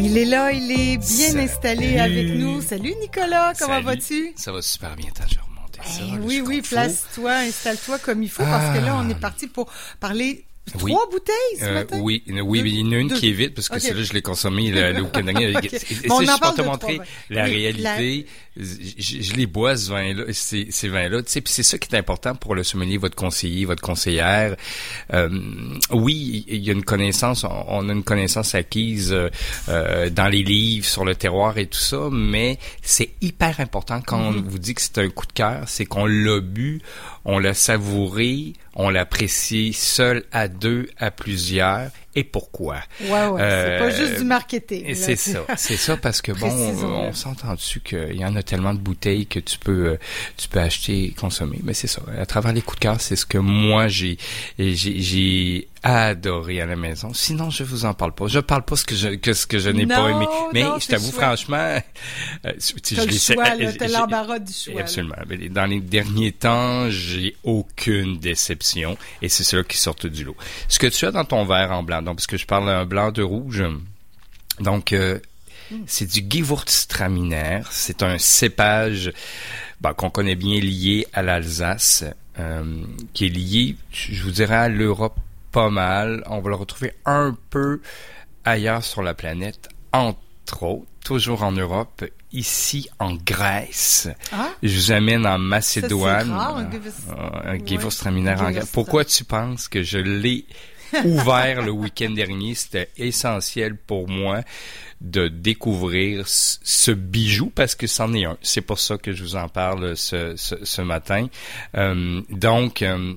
Il est là, il est bien installé avec nous. Salut Nicolas, comment vas-tu? Ça va super bien, tant je remonter ça. Eh oui, oui, place-toi, installe-toi comme il faut, parce que là, on est ah. parti pour parler Trois bouteilles ce euh, matin? Oui, oui, il y en a une qui est vide parce que celle-là, je l'ai consommée le, week-end dernier. okay. Et, bon, je peux te montrer la réalité. Je, les bois, ce vin-là, ces, ces vins-là. Tu sais, puis c'est ça qui est important pour le sommelier, votre conseiller, votre conseillère. Euh, oui, il y a une connaissance, on a une connaissance acquise euh, dans les livres sur le terroir et tout ça, mais c'est hyper important quand on mm-hmm. vous dit que c'est un coup de cœur, c'est qu'on l'a bu, on l'a savouré, on l'apprécie seul, à deux, à plusieurs, et pourquoi. Ouais, ouais, c'est pas euh, juste du marketing. C'est ça, c'est ça parce que bon, on, s'entend dessus qu'il y en a tellement de bouteilles que tu peux, euh, tu peux acheter et consommer. Mais c'est ça. À travers les coups de cœur, c'est ce que moi j'ai, j'ai adoré à la maison. Sinon, je vous en parle pas. Je parle pas ce que je, que ce que je n'ai pas aimé. Mais je t'avoue franchement, euh, tu, je le choix, t'as l'embarras du choix. Absolument. Dans les derniers temps, j'ai aucune déception et c'est cela qui sort du lot. Ce que tu as dans ton verre en blanc, donc parce que je parle un blanc de rouge, donc euh, hmm. c'est du Gewurztraminer. C'est un cépage ben, qu'on connaît bien lié à l'Alsace, euh, qui est lié, je vous dirais, à l'Europe pas mal. On va le retrouver un peu ailleurs sur la planète, entre autres, toujours en Europe, ici en Grèce. Ah? Je vous amène en Macédoine. un Gewurztraminer en Grèce. Pourquoi tu penses que je l'ai ouvert le week-end dernier? C'était essentiel pour moi de découvrir ce bijou parce que c'en est un. C'est pour ça que je vous en parle ce, matin. Euh, donc, euh,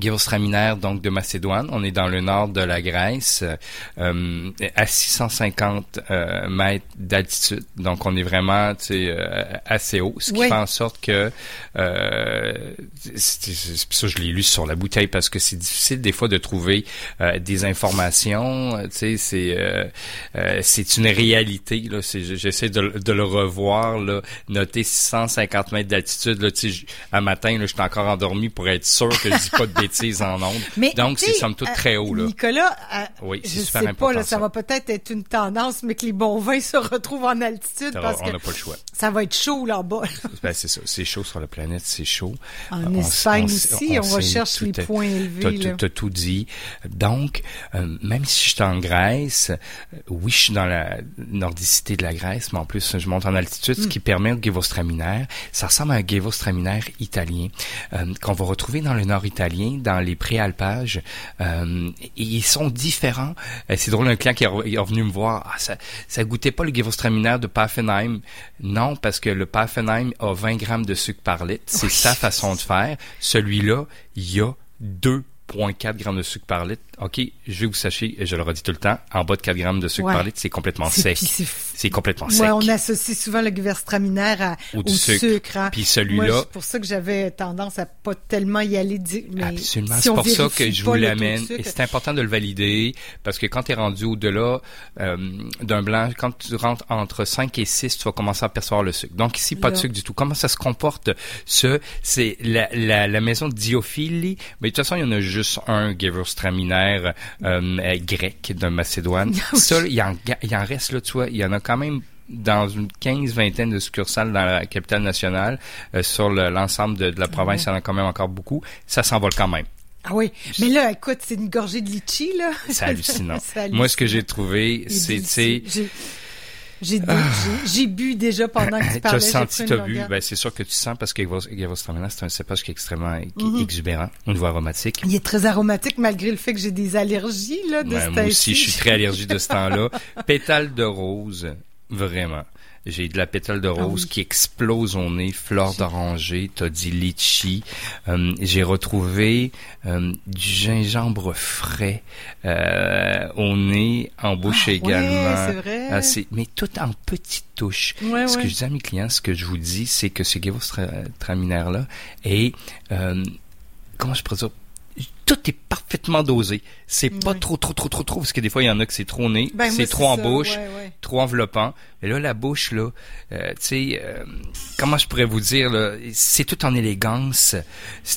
Gewürztraminer donc de Macédoine. On est dans le nord de la Grèce, euh, à 650 euh, mètres d'altitude. Donc on est vraiment euh, assez haut, ce qui fait en sorte que euh, ça je l'ai lu sur la bouteille parce que c'est difficile des fois de trouver euh, des informations. Tu sais, c'est c'est une réalité là. J'essaie de, de, le revoir là, noter 650 mètres d'altitude. Là, tu sais, un matin là, je suis encore endormi pour être sûr que je dis pas de bêtises en ondes. Mais, Donc, c'est somme toute très haut. Là. Nicolas, euh, oui, je super sais pas, là, ça, va peut-être être une tendance, mais que les bons vins se retrouvent en altitude. parce on n'a pas le choix. Ça va être chaud là-bas. ben, c'est ça. C'est chaud sur la planète, c'est chaud. En Espagne aussi, on, recherche les points élevés. Tu as tout dit. Donc, euh, même si je suis en Grèce, euh, oui, je suis dans la nordicité de la Grèce, mais en plus, je monte en altitude, ce hmm. qui permet au Gewurztraminer. Ça ressemble à un Gewurztraminer italien qu'on va retrouver dans le nord italien dans les préalpages. Euh, ils sont différents. Euh, c'est drôle, un client qui est revenu me voir, ah, ça, ça goûtait pas le Gewürztraminer de Paffenheim. Non, parce que le Paffenheim a 20 grammes de sucre par litre. C'est sa façon de faire. Celui-là, il y a 2,4 grammes de sucre par litre. OK, je vais vous sachiez, et je le redis tout le temps, en bas de 4 grammes de sucre par litre, c'est complètement sec. C'est complètement sec. Ouais, on associe souvent le gewürztraminer au, sucre. Hein. Puis celui-là. C'est pour ça que j'avais tendance à pas tellement y aller. Mais Absolument. c'est pour ça que je vous l'amène. Et c'est important de le valider parce que quand tu es rendu au-delà euh, d'un blanc, quand tu rentres entre 5 et 6, tu vas commencer à percevoir le sucre. Donc ici, pas de sucre du tout. Comment ça se comporte, ce? C'est la, la, la, maison Diophili. Mais de toute façon, il y en a juste un gewürztraminer euh, grec de Macédoine. Ça, il en, il en reste là, tu vois, il y en a quand même dans une quinze vingtaine de succursales dans la capitale nationale. Euh, sur l'ensemble de, la province, il y en a quand même encore beaucoup. Ça s'envole quand même. Ah oui, mais là, écoute, c'est une gorgée de litchi, là. C'est hallucinant. Moi, ce que j'ai trouvé, c'est... Ah. J'ai bu déjà pendant que tu parlais. Tu as senti, tu as bu. Ben, c'est sûr que tu sens parce que Gewürztraminer, c'est un cépage qui est extrêmement mhm. exubérant au niveau aromatique. Il est très aromatique malgré le fait que j'ai des allergies là, de ben, Moi aussi, je suis très allergique de ce temps-là. Pétale de rose, vraiment. J'ai de la pétale de ah rose qui explose au nez, fleur d'oranger, t'as dit litchi. Euh, j'ai retrouvé euh, du gingembre frais euh, au nez, en bouche ah, également. vrai. Ah, mais tout en petites touches. ce que je dis à mes clients, ce que je vous dis, c'est que ce Gewürztraminer-là est, comment je pourrais dire, tout est parfaitement dosé. C'est pas trop, trop, trop, trop, trop, parce que des fois, il y en a que c'est trop né, ben, c'est trop en bouche, trop enveloppant. Mais là, la bouche, là, euh, tu sais, euh, comment je pourrais vous dire, c'est tout en élégance.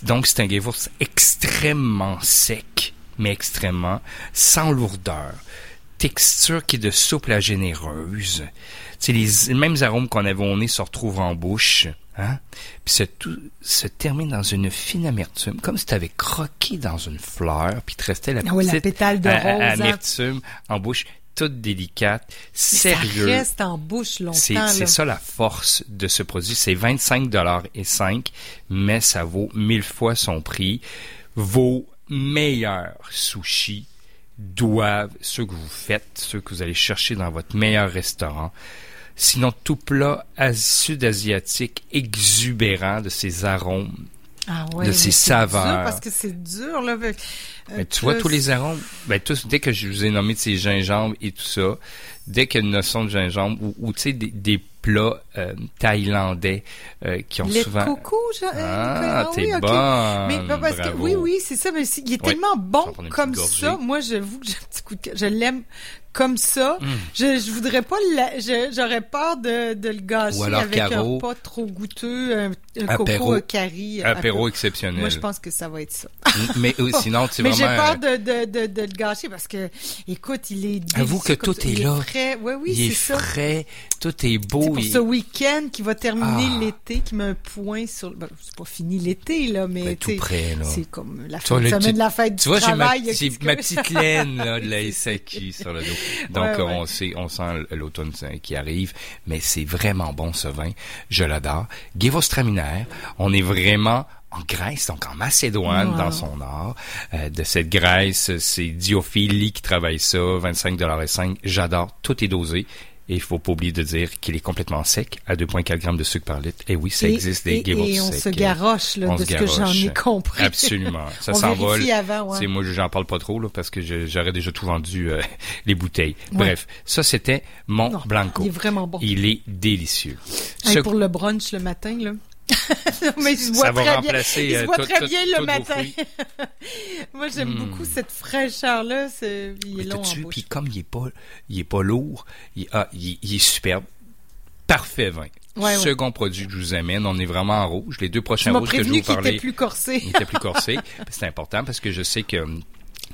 Donc, c'est un Gewurz extrêmement sec, mais extrêmement, sans lourdeur texture qui est de souple à généreuse. C'est les, mêmes arômes qu'on avait au nez se retrouvent en bouche. Hein? Puis tout se termine dans une fine amertume, comme si tu avais croqué dans une fleur, puis te restait la ah petite pétale de rose, hein? amertume en bouche toute délicate, sérieux. Ça reste en bouche longtemps. C'est ça la force de ce produit. C'est 25 dollars et 5, mais ça vaut mille fois son prix. Vos meilleurs sushis doivent, ceux que vous faites, ceux que vous allez chercher dans votre meilleur restaurant, sinon tout plat sud-asiatique exubérant de ses arômes, ah ouais, de ses saveurs. parce que c'est dur là. Euh, tu vois tous les arômes. Ben tous, dès que je vous ai nommé de ces gingembre et tout ça, dès qu'il y a une notion de gingembre ou, ou tu sais des, des plats euh, thaïlandais euh, qui ont Les souvent. coco, je... ah, t'es oui, bon. Mais parce que oui, oui, c'est ça. Mais il est tellement bon comme ça. Moi, j'avoue que j'ai un petit coup de Je l'aime comme ça. Mm. Je, je voudrais pas j'aurais peur de, de le gâcher avec un pas trop goûteux, un, apéro, coco curry. Apéro exceptionnel. Moi, je pense que ça va être ça. Mais euh, sinon, tu Mais j'ai peur de, de, de, de, le gâcher parce que, écoute, il est Avoue que tout est là. Frais. Ouais, oui, il est, ça. frais, tout est beau. C'est pour ce week-end qui va terminer ah. l'été, qui met un point sur... Ben, c'est pas fini l'été, là, mais... Ben, tout près, là. C'est comme la fin de semaine de la fête du travail. Tu vois, j'ai ma, petite laine, là, de la SAQ sur le dos. Donc, on sait, on sent l'automne qui arrive, mais c'est vraiment bon ce vin. Je l'adore. Gévaustraminaire, on est vraiment en Grèce, donc en Macédoine, dans son nord. Euh, de cette Grèce, c'est Diophilie qui travaille ça, 25 dollars et 5. J'adore, tout est dosé. Et il faut pas oublier de dire qu'il est complètement sec, à 2,4 grammes de sucre par litre. Et oui, ça existe des et, et on se garoche, là, de ce que j'en ai compris. Absolument. Ça s'envole. Ouais. Moi, j'en parle pas trop, là, parce que j'aurais déjà tout vendu, euh, les bouteilles. Bref, ça, c'était mon Blanco. Il est vraiment bon. Il est délicieux. Pour le brunch le matin, là. mais il se voit très bien, il se voit très bien le matin. Moi, j'aime hmm. beaucoup cette fraîcheur-là. C'est, il est long en Puis comme il est pas, il est pas lourd, il, ah, il, il est superbe. Parfait vin. Ouais, Second produit que je vous amène, on est vraiment en rouge. Les deux prochains rouges que je vous parler. Il était plus corsé. il était plus corsé. C'est important parce que je sais que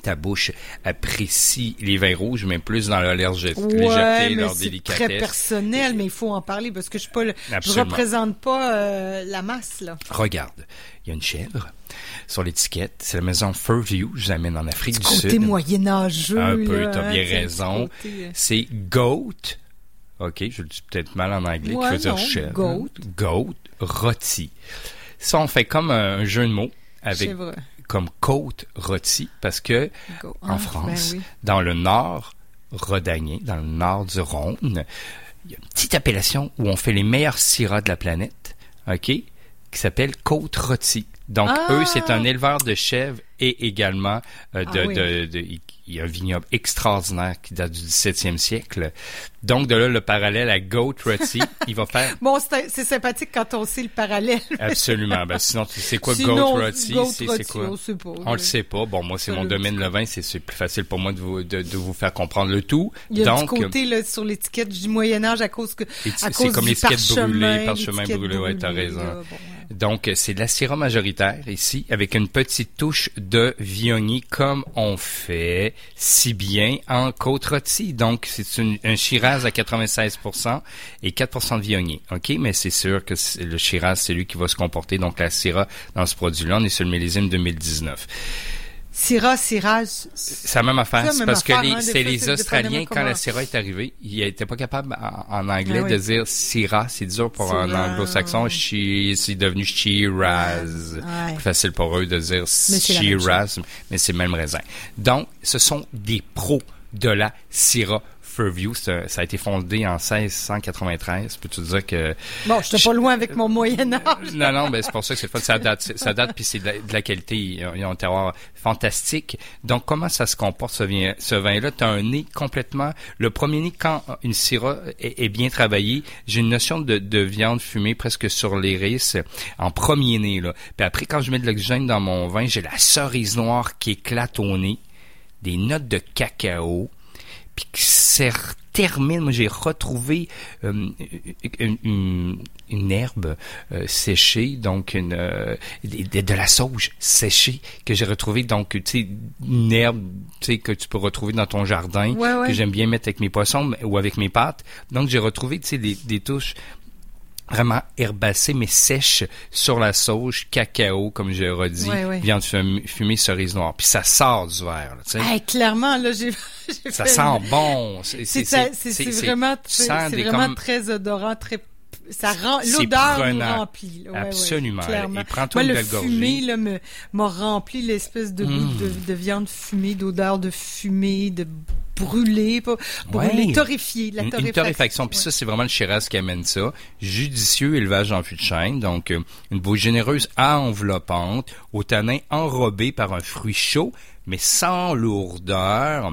ta bouche apprécie les vins rouges, mais plus dans leur légèreté, ouais, leur délicatesse. C'est très personnel, mais il faut en parler parce que je ne représente pas euh, la masse là. Regarde, il y a une chèvre sur l'étiquette. C'est la maison Furview. Je vous amène en Afrique du, Sud. Côté moyenâgeux. Un peu, t'as bien raison. Euh. C'est goat. Ok, je le dis peut-être mal en anglais. Ouais, dire chèvre. Goat. Goat rôti. Ça, on fait comme un jeu de mots avec comme côte rôtie parce que en ah, France, ben dans le nord rhodanien, dans le nord du Rhône, il y a une petite appellation où on fait les meilleurs syrahs de la planète, OK, qui s'appelle côte rôtie. Donc, eux, c'est un ah! éleveur de chèvres et également euh, ah de, de, il y a un vignoble extraordinaire qui date du 17e siècle. Donc, de là, le parallèle à Goat Rotty, il va faire... Bon, c'est sympathique quand on sait le parallèle. Absolument. Ben, sinon, tu sais quoi, Goat Rotty? C'est quoi? On sait pas. On le sait pas. Bon, moi, c'est mon domaine, le vin. C'est plus facile pour moi de vous, de, de, vous faire comprendre le tout. Il y a Donc, du côté, là, sur l'étiquette du Moyen-Âge à cause que, cause comme l'étiquette brûlée, parchemin brûlé, ouais, t'as raison. Donc, c'est de la syrah majoritaire ici, avec une petite touche de Viognier, comme on fait si bien en côte. Donc, c'est un Shiraz à 96% et 4% de Viognier. OK? Mais c'est sûr que le Shiraz, c'est lui qui va se comporter. Donc, la Syrah, dans ce produit-là, on est sur le millésime 2019. Syrah, Syrah. C'est la même affaire. parce que hein, c'est les Australiens, quand la Syrah est arrivée, ils n'étaient pas capables en, anglais ah de dire Syrah. C'est dur pour un anglo-saxon. C'est devenu Shiraz. Plus facile pour eux de dire Shiraz, mais c'est le même raisin. Donc, ce sont des pros de la Syrah Furview, ça, a été fondé en 1693. Peux-tu dire que... Bon, je suis pas loin avec mon Moyen Âge. non, non, mais c'est pour ça que c'est Ça date, ça date puis c'est de, la qualité. Ils ont un terroir fantastique. Donc, comment ça se comporte, ce, vin, ce vin-là? Tu as un nez complètement... Le premier nez, quand une syrah est, bien travaillée, j'ai une notion de, viande fumée presque sur les l'iris en premier nez. Là. Puis après, quand je mets de l'oxygène dans mon vin, j'ai la cerise noire qui éclate au nez, des notes de cacao, puis certains termine. Moi, j'ai retrouvé euh, une, une, herbe euh, séchée, donc une euh, de, la sauge séchée que j'ai retrouvée. Donc, tu sais, une herbe, tu sais, que tu peux retrouver dans ton jardin, que j'aime bien mettre avec mes poissons ou avec mes pâtes. Donc, j'ai retrouvé, tu sais, des, des touches vraiment herbacées mais sèches sur la sauge, cacao, comme j'ai redit, viande fumée, cerise noire. Puis ça sort du verre. tu sais. clairement, là, j'ai... Ça sent bon. C'est vraiment, c'est vraiment très odorant, très ça rend l'odeur remplit. Absolument. Ouais, prends Moi, le fumé là m'a rempli l'espèce de goût de, mm. de, viande fumée, d'odeur de fumée, de brûlé, pas brûlé, torréfié, la torréfaction. Une, torréfaction. Puis ça, c'est vraiment le Shiraz qui amène ça. Judicieux élevage en fût de chêne, donc euh, une bouche généreuse enveloppante, au tanin enrobé par un fruit chaud, mais sans lourdeur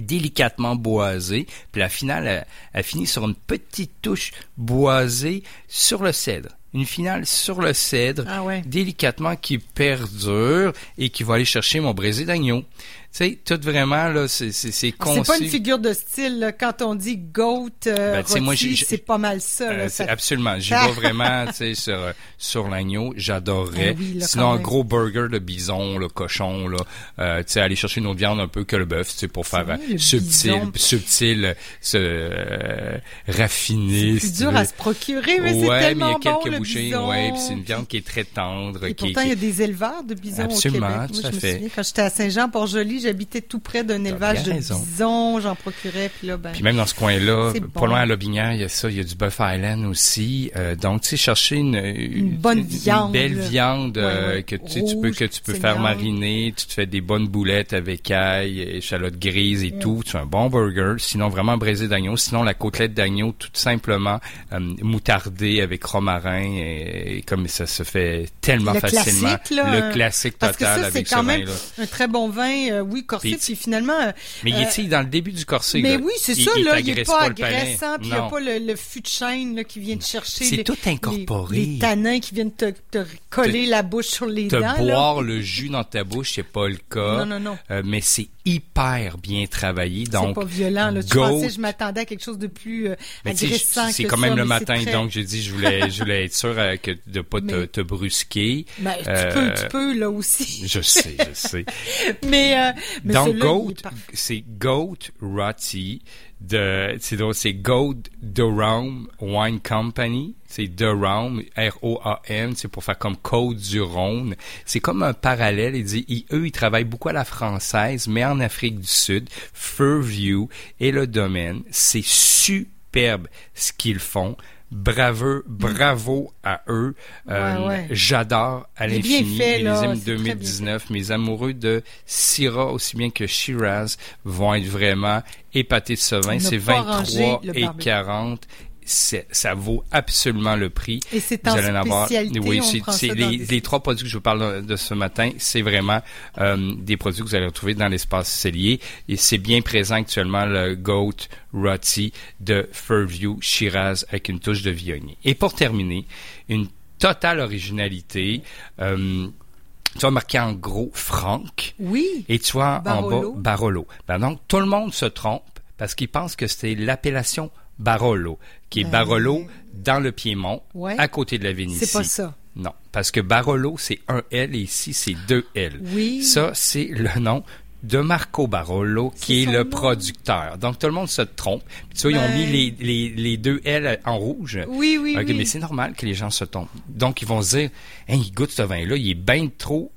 délicatement boisé, puis la finale a, fini sur une petite touche boisée sur le cèdre. Une finale sur le cèdre, ah délicatement qui perdure et qui va aller chercher mon braisé d'agneau sais, tout vraiment, là, c'est, c'est, c'est conçu. C'est pas une figure de style, là. Quand on dit goat, euh, ben, moi, c'est pas mal ça, là, euh, Absolument. J'y vais vraiment, tu sais, sur, euh, sur l'agneau. J'adorerais. Ah Sinon, un gros burger de bison, le cochon, là. Euh, tu sais, aller chercher une autre viande un peu que le bœuf, tu sais, pour faire subtil, subtil, se, raffiné. C'est plus dur à se procurer, mais c'est tellement mais il y a quelques bouchées, ouais, puis c'est une viande qui est très tendre. Et pourtant, il y a des éleveurs de Absolument, au Québec. Absolument, tout à fait. quand j'étais à Saint-Jean-Port-Joli, j'habitais tout près d'un élevage de bisons, j'en procurais, puis là, ben... Puis même dans ce coin-là, pas loin à Lobinière, il y a ça, il y a du Buff Island aussi. Euh, donc, tu sais, chercher une, une, bonne viande. belle viande euh, que tu, tu, peux que tu peux faire mariner, tu te fais des bonnes boulettes avec ail, échalotes grises et tout. Tu as un bon burger. Sinon, vraiment braisé d'agneau. Sinon, la côtelette d'agneau, tout simplement euh, moutardée avec romarin et, comme ça se fait tellement facilement. le classique total Parce que ça, c'est quand même un très bon vin oui, corset, puis, finalement... Euh, mais il est dans le début du corset, Mais oui, c'est ça, là, il est pas, agressant, puis il n'y a pas le, fût de chêne là, qui vient te chercher... C'est tout incorporé. Les, tanins qui viennent te, te coller la bouche sur les te dents. Te boire le jus dans ta bouche, c'est pas le cas. Non, non, non. Euh, mais c'est hyper bien travaillé, donc... C'est pas violent, là. Tu pensais, je m'attendais à quelque chose de plus euh, agressant C'est quand même le matin, donc j'ai dit, je voulais, je voulais être sûr que de pas te, te, brusquer. Ben, tu peux, tu peux, là aussi. Je sais, je sais. mais, donc, Goat, c'est Goat Roti de, c'est Goat Durham Wine Company. C'est Durham, R-O-A-M, c'est pour faire comme Côte du Rhône. C'est comme un parallèle. Il dit, eux, ils travaillent beaucoup à la française, mais en Afrique du Sud, Fairview et le domaine. C'est superbe ce qu'ils font. Bravo, bravo à eux. Euh, j'adore à l'infini. Millésime 2019. Mes amoureux de Syrah, aussi bien que Shiraz, vont être vraiment épatés de ce vin. C'est 23 et 40 ça vaut absolument le prix. Et c'est en spécialité, Oui, c'est les, les, trois produits que je vous parle de ce matin, c'est vraiment euh, des produits que vous allez retrouver dans l'espace cellier. Et c'est bien présent actuellement le Goat Roti de Fairview Shiraz avec une touche de viognier. Et pour terminer, une totale originalité. Euh, tu vas marquer en gros Franck. Oui. Et tu vois en bas Barolo. Ben donc, tout le monde se trompe parce qu'il pense que c'est l'appellation Barolo, qui est ben Barolo dans le Piémont, à côté de la Vénétie. C'est pas ça. Non, parce que Barolo, c'est un L et ici, c'est deux L. Oui. Ça, c'est le nom de Marco Barolo, qui est, le producteur. Donc, tout le monde se trompe. tu vois, ils ont mis ben. les, les, les, deux L en rouge. Oui, oui, oui. Mais c'est normal que les gens se trompent. Donc, ils vont se dire, hein, il goûte ce vin-là, il est bien trop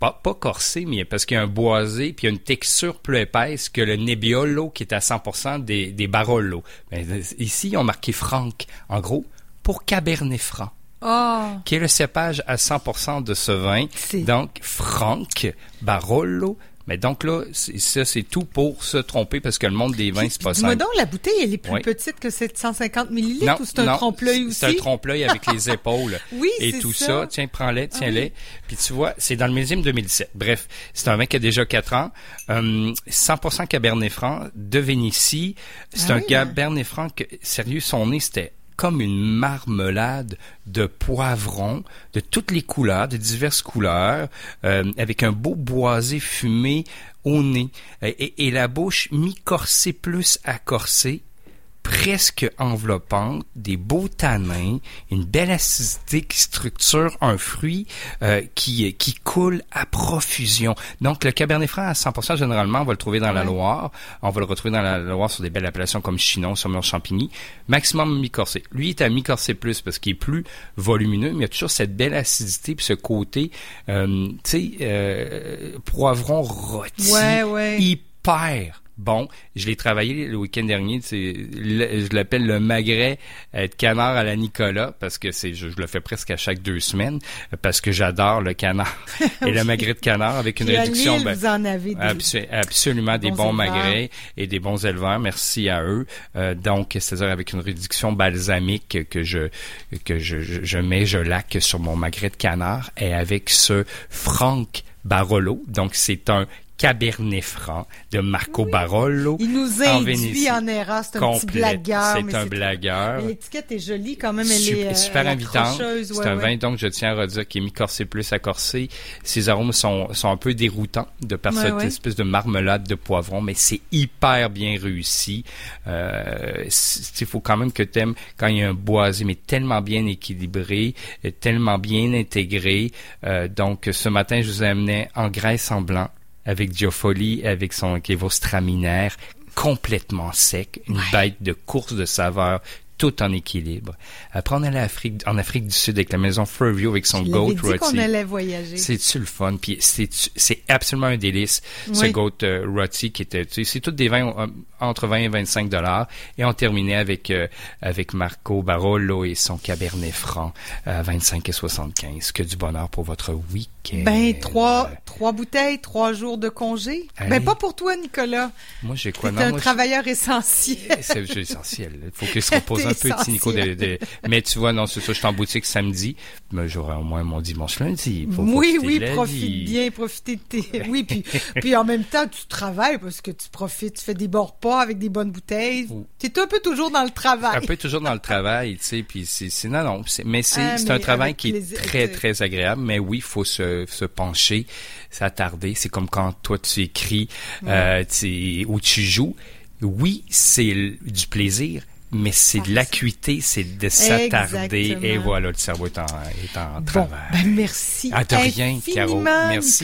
pas, pas corsé, mais parce qu'il y a un boisé, puis il y a une texture plus épaisse que le Nebbiolo qui est à 100% des, des Barolo. Mais ici, ils ont marqué Franck, en gros, pour Cabernet Franc. Oh. Qui est le cépage à 100% de ce vin. Donc, Franck, Barolo, mais donc là, ça, c'est tout pour se tromper parce que le monde des vins, c'est pas ça. donc, la bouteille, elle est plus petite que 750 millilitres ou c'est un trompe-l'œil aussi? C'est un trompe-l'œil avec les épaules. oui, Et tout ça. Tiens, prends-les, ah tiens-les. Puis tu vois, c'est dans le millésime 2017. Bref, c'est un vin qui a déjà 4 ans. 100% euh, Cabernet Franc de Vénétie. C'est ah un Cabernet Franc que, sérieux, son nez, c'était comme une marmelade de poivrons de toutes les couleurs, de diverses couleurs, euh, avec un beau boisé fumé au nez. Et, la bouche mi-corsée plus accorsée presque enveloppante, des beaux tanins, une belle acidité qui structure un fruit euh, qui, qui coule à profusion. Donc, le Cabernet Franc à 100%, généralement, on va le trouver dans la Loire. On va le retrouver dans la Loire sur des belles appellations comme Chinon, Saumur, Champigny. Maximum mi-corsé. Lui, il est à mi-corsé plus parce qu'il est plus volumineux, mais il y a toujours cette belle acidité puis ce côté, euh, tu sais, euh, poivron rôti. Ouais, ouais. Hyper bon. Je l'ai travaillé le week-end dernier. je l'appelle le magret euh, de canard à la Nicolas parce que c'est, je, le fais presque à chaque deux semaines parce que j'adore le canard et le magret de canard avec une réduction. ben, vous en avez absolument des bons magrets et des bons éleveurs. Merci à eux. Euh, donc, c'est-à-dire avec une réduction balsamique que je que je, je, mets, je laque sur mon magret de canard et avec ce Franck Barolo. Donc, c'est un Cabernet Franc de Marco Barolo. Il nous a induit en erreur. C'est un petit blagueur. C'est un blagueur. L'étiquette est jolie quand même. Elle est super euh, invitante. c'est un vin donc je tiens à redire qui est mi-corsé plus accorsé. Ses arômes sont, sont un peu déroutants de par cette espèce de marmelade de poivron, mais c'est hyper bien réussi. Euh, il faut quand même que t'aimes quand il y a un boisé, mais tellement bien équilibré, tellement bien intégré. Euh, donc ce matin, je vous ai amené en graisse en blanc avec Diofoli, avec son straminaire, complètement sec, une bête de course de saveur tout en équilibre. Après, on allait en Afrique du Sud avec la maison Furview avec son goat rôti. qu'on allait voyager. C'est-tu le fun? Puis c'est absolument un délice, ce goat euh, rôti qui était... C'est tous des vins euh, entre 20 et 25 dollars. Et on terminait avec euh, avec Marco Barolo et son Cabernet Franc à 25 et 75. Que du bonheur pour votre week-end. Ben, trois, trois bouteilles, trois jours de congé. Ben, pas pour toi, Nicolas. Moi, j'ai quoi? C'est un travailleur essentiel. C'est essentiel. Il faut qu'il se repose un peu, petit Nico. De, Mais tu vois, non, c'est ça, je suis en boutique samedi. Mais j'aurai au moins mon dimanche lundi. oui, oui, profite bien, profiter de tes... Oui, puis, puis en même temps, tu travailles parce que tu profites, tu fais des bons repas avec des bonnes bouteilles. Tu es un peu toujours dans le travail. Un peu toujours dans le travail, tu sais, puis c'est... Non, non, mais c'est ah, un travail qui est très, très agréable. Mais oui, il faut se, se pencher, s'attarder. C'est comme quand toi, tu écris euh, ou tu joues. Oui, c'est du plaisir, mais c'est de l'acuité, c'est de s'attarder. Et voilà, le cerveau est en, est en travail. ben merci. À de rien, Caro. Merci.